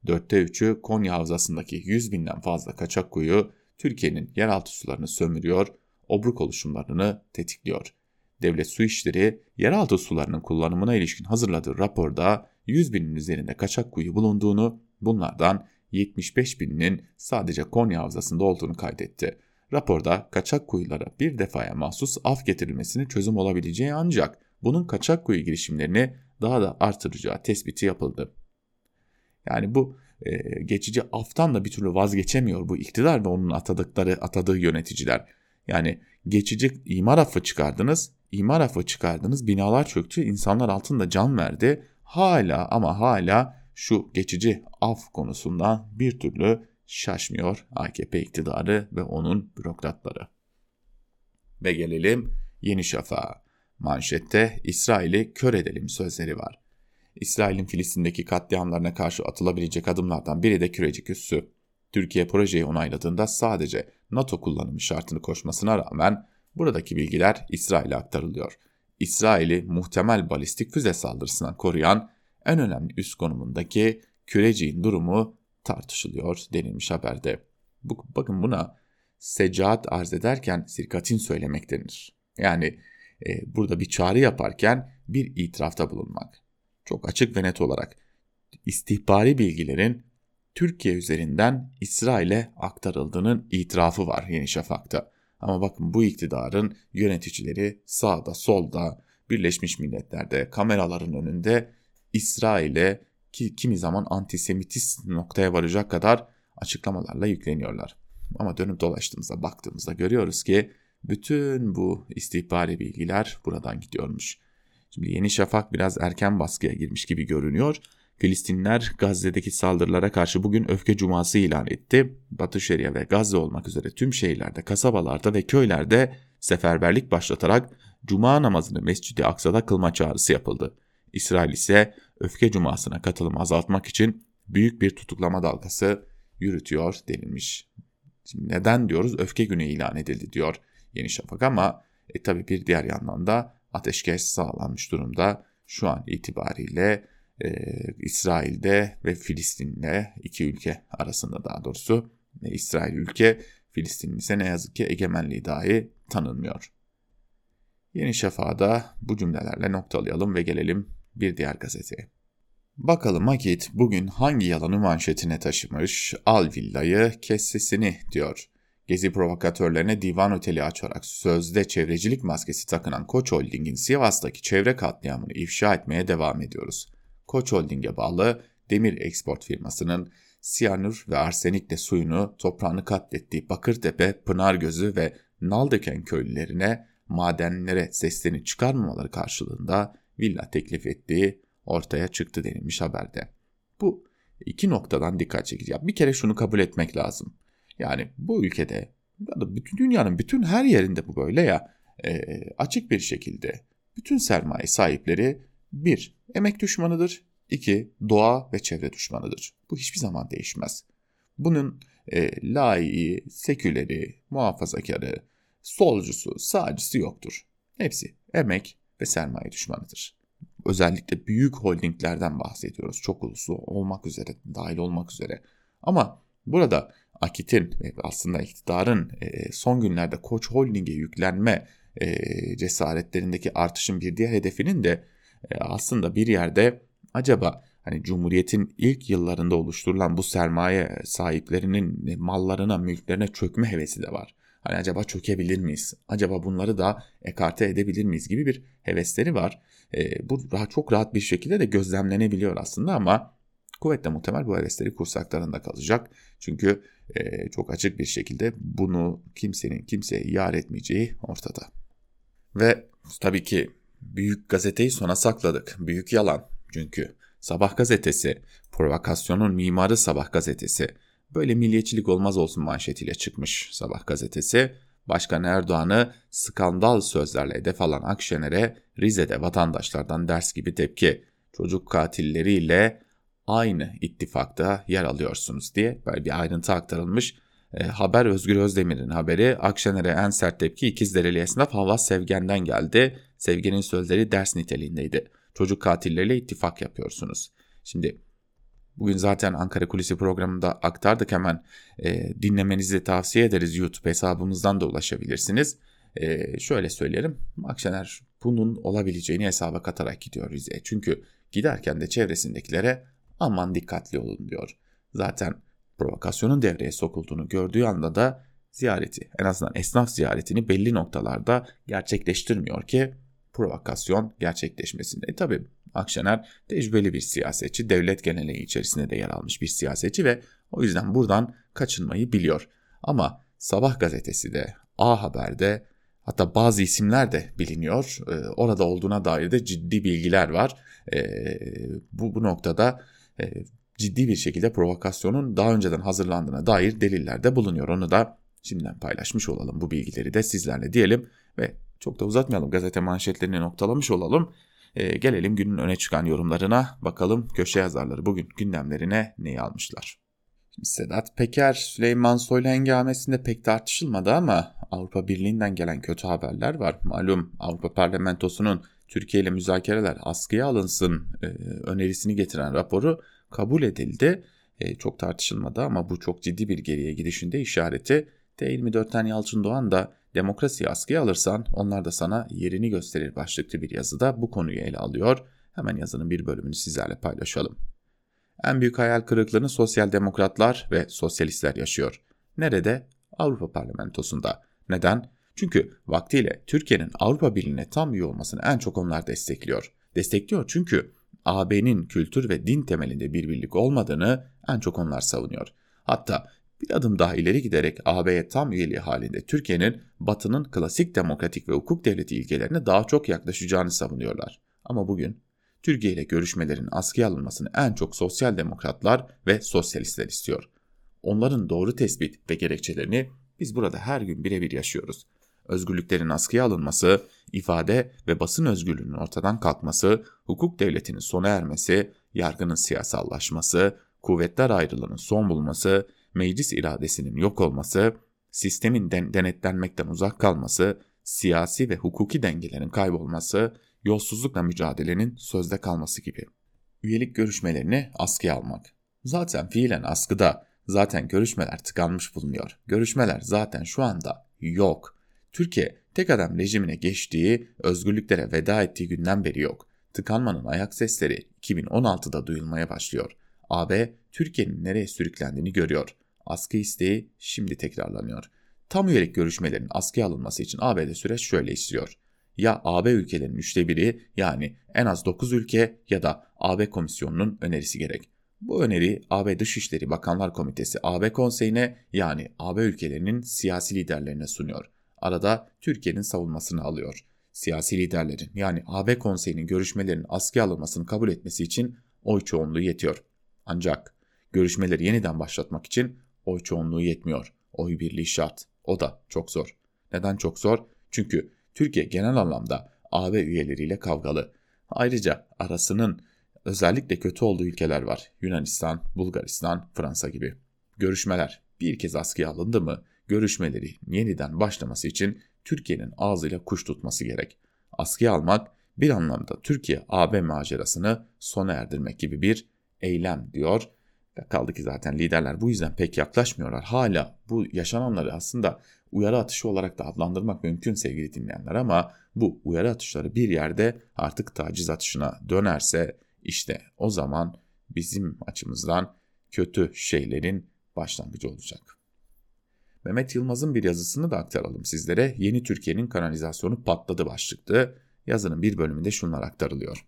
Dörtte üçü Konya Havzası'ndaki 100 binden fazla kaçak kuyu Türkiye'nin yeraltı sularını sömürüyor, obruk oluşumlarını tetikliyor. Devlet Su İşleri yeraltı sularının kullanımına ilişkin hazırladığı raporda 100 binin üzerinde kaçak kuyu bulunduğunu, bunlardan 75 bininin sadece Konya Havzası'nda olduğunu kaydetti. Raporda kaçak kuyulara bir defaya mahsus af getirilmesini çözüm olabileceği ancak bunun kaçak kuyu girişimlerini daha da artıracağı tespiti yapıldı. Yani bu e, geçici aftan da bir türlü vazgeçemiyor bu iktidar ve onun atadıkları atadığı yöneticiler. Yani geçici imar affı çıkardınız, imar affı çıkardınız, binalar çöktü, insanlar altında can verdi. Hala ama hala şu geçici af konusundan bir türlü şaşmıyor AKP iktidarı ve onun bürokratları. Ve gelelim Yeni Şafak'a. Manşette İsrail'i kör edelim sözleri var. İsrail'in Filistin'deki katliamlarına karşı atılabilecek adımlardan biri de kürecik üssü. Türkiye projeyi onayladığında sadece NATO kullanımı şartını koşmasına rağmen buradaki bilgiler İsrail'e aktarılıyor. İsrail'i muhtemel balistik füze saldırısından koruyan en önemli üst konumundaki küreciğin durumu tartışılıyor denilmiş haberde. Bakın buna secaat arz ederken sirkatin söylemek denir. Yani e, burada bir çağrı yaparken bir itirafta bulunmak. Çok açık ve net olarak istihbari bilgilerin Türkiye üzerinden İsrail'e aktarıldığının itirafı var Yeni Şafak'ta. Ama bakın bu iktidarın yöneticileri sağda solda Birleşmiş Milletler'de kameraların önünde İsrail'e ki kimi zaman antisemitist noktaya varacak kadar açıklamalarla yükleniyorlar. Ama dönüp dolaştığımızda baktığımızda görüyoruz ki bütün bu istihbari bilgiler buradan gidiyormuş. Şimdi Yeni Şafak biraz erken baskıya girmiş gibi görünüyor. Filistinler Gazze'deki saldırılara karşı bugün öfke cuması ilan etti. Batı Şeria ve Gazze olmak üzere tüm şehirlerde, kasabalarda ve köylerde seferberlik başlatarak cuma namazını Mescid-i Aksa'da kılma çağrısı yapıldı. İsrail ise öfke cumasına katılımı azaltmak için büyük bir tutuklama dalgası yürütüyor denilmiş. Şimdi neden diyoruz öfke günü ilan edildi diyor Yeni Şafak ama e, tabi bir diğer yandan da ateşkes sağlanmış durumda. Şu an itibariyle e, İsrail'de ve Filistin'le iki ülke arasında daha doğrusu e, İsrail ülke Filistin ise ne yazık ki egemenliği dahi tanınmıyor. Yeni Şafak'da bu cümlelerle noktalayalım ve gelelim bir diğer gazeteye. Bakalım Akit bugün hangi yalanı manşetine taşımış? Al villayı kes sesini diyor. Gezi provokatörlerine divan oteli açarak sözde çevrecilik maskesi takınan Koç Holding'in Sivas'taki çevre katliamını ifşa etmeye devam ediyoruz. Koç Holding'e bağlı demir export firmasının siyanür ve arsenikle suyunu toprağını katlettiği Bakırtepe, Pınargözü ve Naldöken köylülerine madenlere seslerini çıkarmamaları karşılığında villa teklif ettiği ortaya çıktı denilmiş haberde. Bu iki noktadan dikkat çekici. Bir kere şunu kabul etmek lazım. Yani bu ülkede ya da bütün dünyanın bütün her yerinde bu böyle ya e, açık bir şekilde bütün sermaye sahipleri bir emek düşmanıdır, iki doğa ve çevre düşmanıdır. Bu hiçbir zaman değişmez. Bunun e, laiki, seküleri, muhafazakarı, solcusu, sağcısı yoktur. Hepsi emek ve sermaye düşmanıdır. Özellikle büyük holdinglerden bahsediyoruz. Çok uluslu olmak üzere, dahil olmak üzere. Ama burada Akit'in ve aslında iktidarın e, son günlerde Koç Holding'e yüklenme e, cesaretlerindeki artışın bir diğer hedefinin de e, aslında bir yerde acaba hani Cumhuriyet'in ilk yıllarında oluşturulan bu sermaye sahiplerinin mallarına, mülklerine çökme hevesi de var. Hani acaba çökebilir miyiz? Acaba bunları da ekarte edebilir miyiz gibi bir hevesleri var. E, bu daha çok rahat bir şekilde de gözlemlenebiliyor aslında ama kuvvetle muhtemel bu hevesleri kursaklarında kalacak. Çünkü e, çok açık bir şekilde bunu kimsenin kimseye yar etmeyeceği ortada. Ve tabii ki büyük gazeteyi sona sakladık. Büyük yalan çünkü. Sabah gazetesi, provokasyonun mimarı Sabah gazetesi. Böyle milliyetçilik olmaz olsun manşetiyle çıkmış Sabah gazetesi. Başkan Erdoğan'ı skandal sözlerle hedef alan Akşener'e Rize'de vatandaşlardan ders gibi tepki. Çocuk katilleriyle aynı ittifakta yer alıyorsunuz diye böyle bir ayrıntı aktarılmış. E, haber Özgür Özdemir'in haberi Akşener'e en sert tepki İkizdereli esnaf Havvas Sevgen'den geldi. Sevgen'in sözleri ders niteliğindeydi. Çocuk katilleriyle ittifak yapıyorsunuz. Şimdi bugün zaten Ankara Kulisi programında aktardık hemen e, dinlemenizi tavsiye ederiz YouTube hesabımızdan da ulaşabilirsiniz. E, şöyle söyleyelim Akşener bunun olabileceğini hesaba katarak gidiyor Rize'ye. Çünkü giderken de çevresindekilere aman dikkatli olun diyor. Zaten provokasyonun devreye sokulduğunu gördüğü anda da ziyareti en azından esnaf ziyaretini belli noktalarda gerçekleştirmiyor ki provokasyon gerçekleşmesinde. E tabi Akşener tecrübeli bir siyasetçi, devlet geneleği içerisinde de yer almış bir siyasetçi ve o yüzden buradan kaçınmayı biliyor. Ama Sabah gazetesi de A Haber'de hatta bazı isimler de biliniyor. E, orada olduğuna dair de ciddi bilgiler var. E, bu, bu noktada e, ciddi bir şekilde provokasyonun daha önceden hazırlandığına dair deliller de bulunuyor. Onu da şimdiden paylaşmış olalım bu bilgileri de sizlerle diyelim ve çok da uzatmayalım gazete manşetlerini noktalamış olalım. Ee, gelelim günün öne çıkan yorumlarına bakalım köşe yazarları bugün gündemlerine neyi almışlar. Sedat Peker, Süleyman Soylu hengamesinde pek tartışılmadı ama Avrupa Birliği'nden gelen kötü haberler var. Malum Avrupa Parlamentosu'nun Türkiye ile müzakereler askıya alınsın e, önerisini getiren raporu kabul edildi. E, çok tartışılmadı ama bu çok ciddi bir geriye gidişinde işareti. T24'ten Yalçın Doğan da demokrasiyi askıya alırsan onlar da sana yerini gösterir başlıklı bir yazıda bu konuyu ele alıyor. Hemen yazının bir bölümünü sizlerle paylaşalım. En büyük hayal kırıklığını sosyal demokratlar ve sosyalistler yaşıyor. Nerede? Avrupa Parlamentosu'nda. Neden? Çünkü vaktiyle Türkiye'nin Avrupa Birliği'ne tam üye olmasını en çok onlar destekliyor. Destekliyor çünkü AB'nin kültür ve din temelinde bir birlik olmadığını en çok onlar savunuyor. Hatta bir adım daha ileri giderek AB'ye tam üyeliği halinde Türkiye'nin Batı'nın klasik demokratik ve hukuk devleti ilkelerine daha çok yaklaşacağını savunuyorlar. Ama bugün Türkiye ile görüşmelerin askıya alınmasını en çok sosyal demokratlar ve sosyalistler istiyor. Onların doğru tespit ve gerekçelerini biz burada her gün birebir yaşıyoruz özgürlüklerin askıya alınması, ifade ve basın özgürlüğünün ortadan kalkması, hukuk devletinin sona ermesi, yargının siyasallaşması, kuvvetler ayrılığının son bulması, meclis iradesinin yok olması, sistemin den denetlenmekten uzak kalması, siyasi ve hukuki dengelerin kaybolması, yolsuzlukla mücadelenin sözde kalması gibi. Üyelik görüşmelerini askıya almak. Zaten fiilen askıda, zaten görüşmeler tıkanmış bulunuyor. Görüşmeler zaten şu anda yok. Türkiye tek adam rejimine geçtiği, özgürlüklere veda ettiği günden beri yok. Tıkanmanın ayak sesleri 2016'da duyulmaya başlıyor. AB Türkiye'nin nereye sürüklendiğini görüyor. Askı isteği şimdi tekrarlanıyor. Tam üyelik görüşmelerin askıya alınması için AB'de süreç şöyle işliyor. Ya AB ülkelerinin üçte biri yani en az 9 ülke ya da AB komisyonunun önerisi gerek. Bu öneri AB Dışişleri Bakanlar Komitesi AB Konseyi'ne yani AB ülkelerinin siyasi liderlerine sunuyor arada Türkiye'nin savunmasını alıyor. Siyasi liderlerin yani AB konseyinin görüşmelerin askıya alınmasını kabul etmesi için oy çoğunluğu yetiyor. Ancak görüşmeleri yeniden başlatmak için oy çoğunluğu yetmiyor. Oy birliği şart. O da çok zor. Neden çok zor? Çünkü Türkiye genel anlamda AB üyeleriyle kavgalı. Ayrıca arasının özellikle kötü olduğu ülkeler var. Yunanistan, Bulgaristan, Fransa gibi. Görüşmeler bir kez askıya alındı mı görüşmeleri yeniden başlaması için Türkiye'nin ağzıyla kuş tutması gerek. Askıya almak bir anlamda Türkiye-AB macerasını sona erdirmek gibi bir eylem diyor. Kaldı ki zaten liderler bu yüzden pek yaklaşmıyorlar. Hala bu yaşananları aslında uyarı atışı olarak da adlandırmak mümkün sevgili dinleyenler ama bu uyarı atışları bir yerde artık taciz atışına dönerse işte o zaman bizim açımızdan kötü şeylerin başlangıcı olacak. Mehmet Yılmaz'ın bir yazısını da aktaralım sizlere. Yeni Türkiye'nin kanalizasyonu patladı başlıklı. Yazının bir bölümünde şunlar aktarılıyor.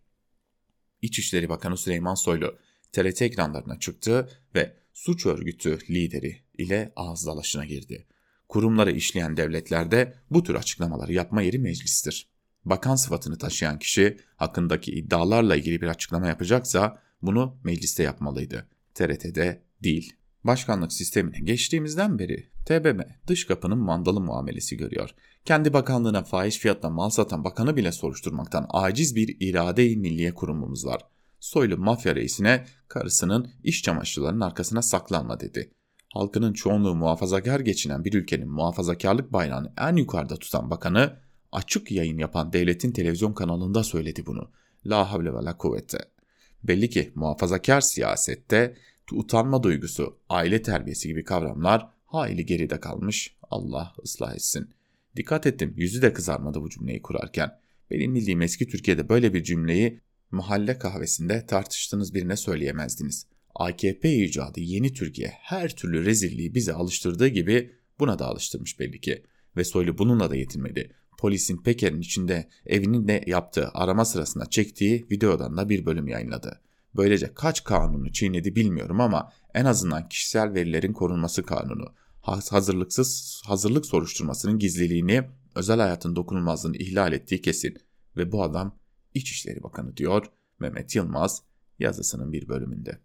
İçişleri Bakanı Süleyman Soylu TRT ekranlarına çıktı ve suç örgütü lideri ile ağız dalaşına girdi. Kurumları işleyen devletlerde bu tür açıklamaları yapma yeri meclistir. Bakan sıfatını taşıyan kişi hakkındaki iddialarla ilgili bir açıklama yapacaksa bunu mecliste yapmalıydı. TRT'de değil. Başkanlık sistemine geçtiğimizden beri TBM dış kapının mandalı muamelesi görüyor. Kendi bakanlığına fahiş fiyatla mal satan bakanı bile soruşturmaktan aciz bir irade-i milliye kurumumuz var. Soylu mafya reisine karısının iş çamaşırlarının arkasına saklanma dedi. Halkının çoğunluğu muhafazakar geçinen bir ülkenin muhafazakarlık bayrağını en yukarıda tutan bakanı açık yayın yapan devletin televizyon kanalında söyledi bunu. La havle ve la kuvvete. Belli ki muhafazakar siyasette utanma duygusu, aile terbiyesi gibi kavramlar hayli geride kalmış. Allah ıslah etsin. Dikkat ettim yüzü de kızarmadı bu cümleyi kurarken. Benim bildiğim eski Türkiye'de böyle bir cümleyi mahalle kahvesinde tartıştığınız birine söyleyemezdiniz. AKP icadı yeni Türkiye her türlü rezilliği bize alıştırdığı gibi buna da alıştırmış belli ki. Ve Soylu bununla da yetinmedi. Polisin Peker'in içinde evinin de yaptığı arama sırasında çektiği videodan da bir bölüm yayınladı. Böylece kaç kanunu çiğnedi bilmiyorum ama en azından kişisel verilerin korunması kanunu, hazırlıksız hazırlık soruşturmasının gizliliğini, özel hayatın dokunulmazlığını ihlal ettiği kesin ve bu adam İçişleri Bakanı diyor Mehmet Yılmaz yazısının bir bölümünde.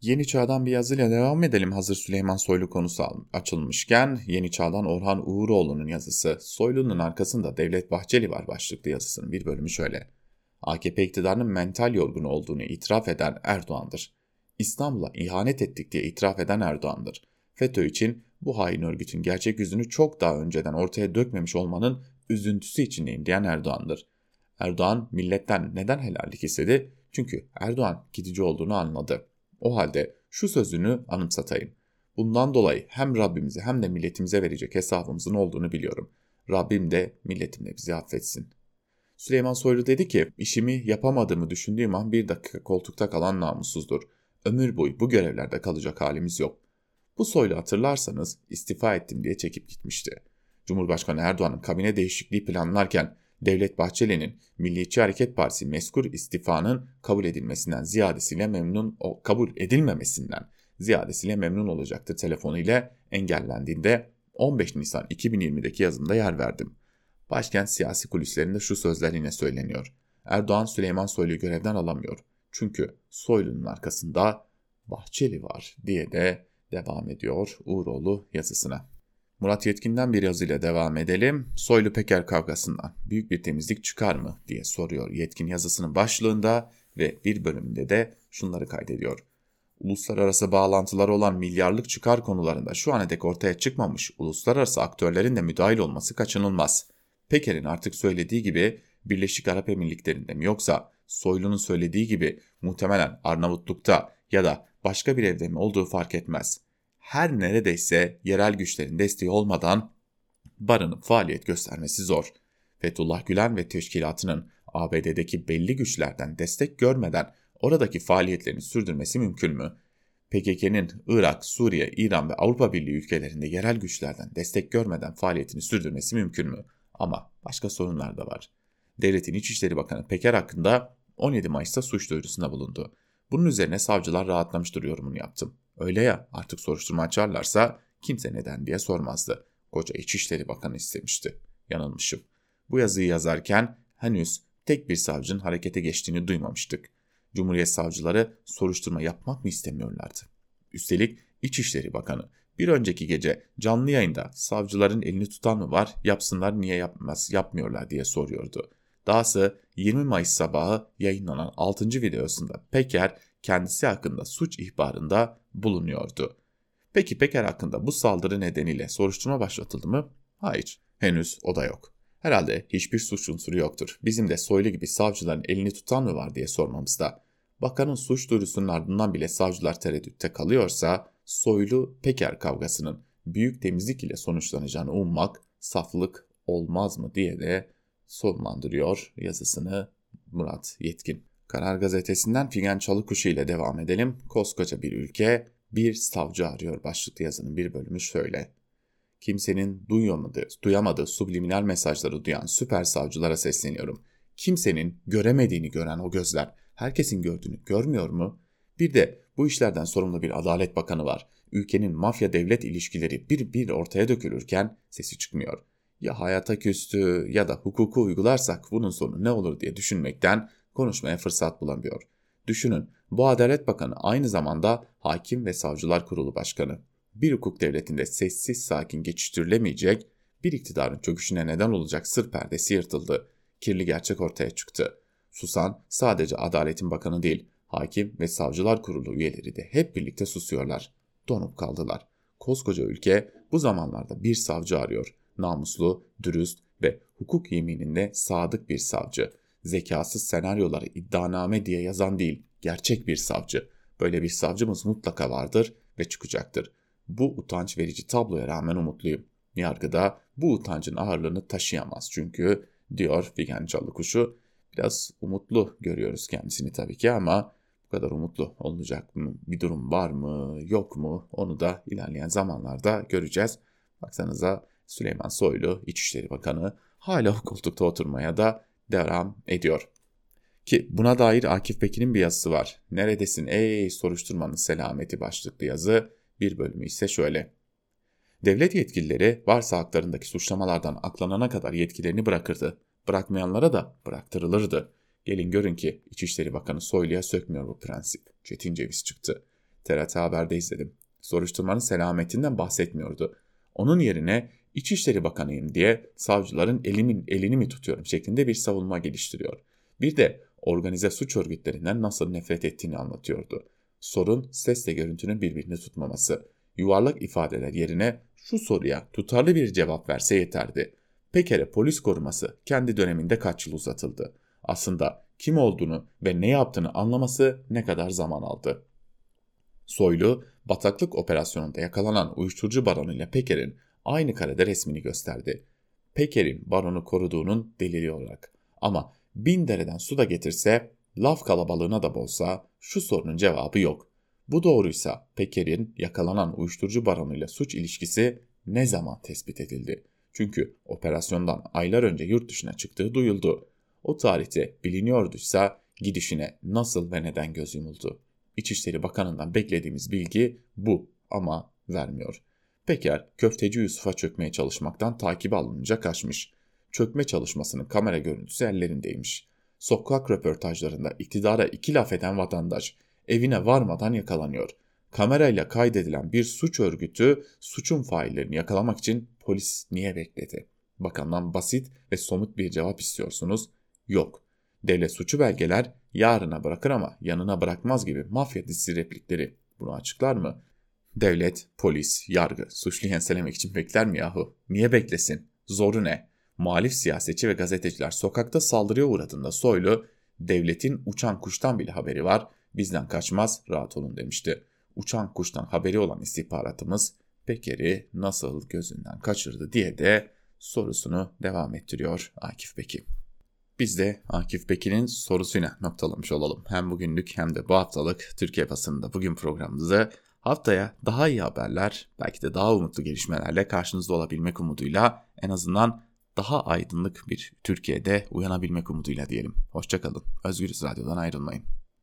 Yeni Çağ'dan bir yazıyla devam edelim hazır Süleyman Soylu konusu açılmışken Yeni Çağ'dan Orhan Uğuroğlu'nun yazısı Soylu'nun arkasında Devlet Bahçeli var başlıklı yazısının bir bölümü şöyle. AKP iktidarının mental yorgun olduğunu itiraf eden Erdoğan'dır. İstanbul'a ihanet ettik diye itiraf eden Erdoğan'dır. FETÖ için bu hain örgütün gerçek yüzünü çok daha önceden ortaya dökmemiş olmanın üzüntüsü içindeyim diyen Erdoğan'dır. Erdoğan milletten neden helallik istedi? Çünkü Erdoğan gidici olduğunu anladı. O halde şu sözünü anımsatayım. Bundan dolayı hem Rabbimize hem de milletimize verecek hesabımızın olduğunu biliyorum. Rabbim de milletim de bizi affetsin. Süleyman Soylu dedi ki, işimi yapamadığımı düşündüğüm an bir dakika koltukta kalan namussuzdur. Ömür boyu bu görevlerde kalacak halimiz yok. Bu Soylu hatırlarsanız istifa ettim diye çekip gitmişti. Cumhurbaşkanı Erdoğan'ın kabine değişikliği planlarken Devlet Bahçeli'nin Milliyetçi Hareket Partisi meskur istifanın kabul edilmesinden ziyadesiyle memnun kabul edilmemesinden ziyadesiyle memnun olacaktı telefonuyla engellendiğinde 15 Nisan 2020'deki yazımda yer verdim. Başkent siyasi kulislerinde şu sözler yine söyleniyor. Erdoğan Süleyman Soylu'yu görevden alamıyor. Çünkü Soylu'nun arkasında Bahçeli var diye de devam ediyor Uğuroğlu yazısına. Murat Yetkin'den bir yazıyla devam edelim. Soylu Peker kavgasından büyük bir temizlik çıkar mı diye soruyor Yetkin yazısının başlığında ve bir bölümünde de şunları kaydediyor. Uluslararası bağlantıları olan milyarlık çıkar konularında şu ana dek ortaya çıkmamış uluslararası aktörlerin de müdahil olması kaçınılmaz. Peker'in artık söylediği gibi Birleşik Arap Emirlikleri'nde mi yoksa Soylu'nun söylediği gibi muhtemelen Arnavutluk'ta ya da başka bir evde mi olduğu fark etmez her neredeyse yerel güçlerin desteği olmadan barının faaliyet göstermesi zor. Fethullah Gülen ve teşkilatının ABD'deki belli güçlerden destek görmeden oradaki faaliyetlerini sürdürmesi mümkün mü? PKK'nın Irak, Suriye, İran ve Avrupa Birliği ülkelerinde yerel güçlerden destek görmeden faaliyetini sürdürmesi mümkün mü? Ama başka sorunlar da var. Devletin İçişleri Bakanı Peker hakkında 17 Mayıs'ta suç duyurusunda bulundu. Bunun üzerine savcılar rahatlamıştır yorumunu yaptım. Öyle ya artık soruşturma açarlarsa kimse neden diye sormazdı. Koca İçişleri Bakanı istemişti. Yanılmışım. Bu yazıyı yazarken henüz tek bir savcının harekete geçtiğini duymamıştık. Cumhuriyet savcıları soruşturma yapmak mı istemiyorlardı? Üstelik İçişleri Bakanı bir önceki gece canlı yayında savcıların elini tutan mı var yapsınlar niye yapmaz yapmıyorlar diye soruyordu. Dahası 20 Mayıs sabahı yayınlanan 6. videosunda Peker kendisi hakkında suç ihbarında bulunuyordu. Peki Peker hakkında bu saldırı nedeniyle soruşturma başlatıldı mı? Hayır, henüz o da yok. Herhalde hiçbir suç unsuru yoktur. Bizim de Soylu gibi savcıların elini tutan mı var diye sormamızda. Bakanın suç duyurusunun ardından bile savcılar tereddütte kalıyorsa Soylu Peker kavgasının büyük temizlik ile sonuçlanacağını ummak saflık olmaz mı diye de sonlandırıyor yazısını Murat Yetkin. Karar Gazetesi'nden Figen Çalıkuşu ile devam edelim. Koskoca bir ülke bir savcı arıyor başlıklı yazının bir bölümü şöyle. Kimsenin duyamadığı, duyamadığı subliminal mesajları duyan süper savcılara sesleniyorum. Kimsenin göremediğini gören o gözler herkesin gördüğünü görmüyor mu? Bir de bu işlerden sorumlu bir Adalet Bakanı var. Ülkenin mafya devlet ilişkileri bir bir ortaya dökülürken sesi çıkmıyor. Ya hayata küstü ya da hukuku uygularsak bunun sonu ne olur diye düşünmekten konuşmaya fırsat bulamıyor. Düşünün bu Adalet Bakanı aynı zamanda Hakim ve Savcılar Kurulu Başkanı. Bir hukuk devletinde sessiz sakin geçiştirilemeyecek bir iktidarın çöküşüne neden olacak sır perdesi yırtıldı. Kirli gerçek ortaya çıktı. Susan sadece Adaletin Bakanı değil, Hakim ve Savcılar Kurulu üyeleri de hep birlikte susuyorlar. Donup kaldılar. Koskoca ülke bu zamanlarda bir savcı arıyor. Namuslu, dürüst ve hukuk yemininde sadık bir savcı zekasız senaryoları iddianame diye yazan değil, gerçek bir savcı. Böyle bir savcımız mutlaka vardır ve çıkacaktır. Bu utanç verici tabloya rağmen umutluyum. Yargıda bu utancın ağırlığını taşıyamaz çünkü diyor Figen Çalıkuşu. Biraz umutlu görüyoruz kendisini tabii ki ama bu kadar umutlu olacak mı? Bir durum var mı yok mu onu da ilerleyen zamanlarda göreceğiz. Baksanıza Süleyman Soylu İçişleri Bakanı hala koltukta oturmaya da devam ediyor. Ki buna dair Akif Pekin'in bir yazısı var. Neredesin ey soruşturmanın selameti başlıklı yazı bir bölümü ise şöyle. Devlet yetkilileri varsa haklarındaki suçlamalardan aklanana kadar yetkilerini bırakırdı. Bırakmayanlara da bıraktırılırdı. Gelin görün ki İçişleri Bakanı Soylu'ya sökmüyor bu prensip. Çetin Ceviz çıktı. TRT Haber'de izledim. Soruşturmanın selametinden bahsetmiyordu. Onun yerine İçişleri Bakanıyım diye savcıların elimin elini mi tutuyorum şeklinde bir savunma geliştiriyor. Bir de organize suç örgütlerinden nasıl nefret ettiğini anlatıyordu. Sorun sesle görüntünün birbirini tutmaması. Yuvarlak ifadeler yerine şu soruya tutarlı bir cevap verse yeterdi. Peker'e polis koruması kendi döneminde kaç yıl uzatıldı. Aslında kim olduğunu ve ne yaptığını anlaması ne kadar zaman aldı. Soylu, bataklık operasyonunda yakalanan uyuşturucu baronuyla Peker'in aynı karede resmini gösterdi. Peker'in baronu koruduğunun delili olarak. Ama bin dereden su da getirse, laf kalabalığına da bolsa şu sorunun cevabı yok. Bu doğruysa Peker'in yakalanan uyuşturucu baronuyla suç ilişkisi ne zaman tespit edildi? Çünkü operasyondan aylar önce yurt dışına çıktığı duyuldu. O tarihte biliniyorduysa gidişine nasıl ve neden göz yumuldu? İçişleri Bakanı'ndan beklediğimiz bilgi bu ama vermiyor. Peker, köfteci Yusuf'a çökmeye çalışmaktan takibi alınınca kaçmış. Çökme çalışmasının kamera görüntüsü ellerindeymiş. Sokak röportajlarında iktidara iki laf eden vatandaş evine varmadan yakalanıyor. Kamerayla kaydedilen bir suç örgütü suçun faillerini yakalamak için polis niye bekledi? Bakandan basit ve somut bir cevap istiyorsunuz. Yok. Devlet suçu belgeler yarına bırakır ama yanına bırakmaz gibi mafya dizisi replikleri bunu açıklar mı? Devlet, polis, yargı suçlu enselemek için bekler mi yahu? Niye beklesin? Zoru ne? Muhalif siyasetçi ve gazeteciler sokakta saldırıya uğradığında Soylu, devletin uçan kuştan bile haberi var, bizden kaçmaz, rahat olun demişti. Uçan kuştan haberi olan istihbaratımız Peker'i nasıl gözünden kaçırdı diye de sorusunu devam ettiriyor Akif Beki. Biz de Akif Bekir'in sorusuyla noktalamış olalım. Hem bugünlük hem de bu haftalık Türkiye basınında bugün programımızı Haftaya daha iyi haberler, belki de daha umutlu gelişmelerle karşınızda olabilmek umuduyla en azından daha aydınlık bir Türkiye'de uyanabilmek umuduyla diyelim. Hoşçakalın. Özgürüz Radyo'dan ayrılmayın.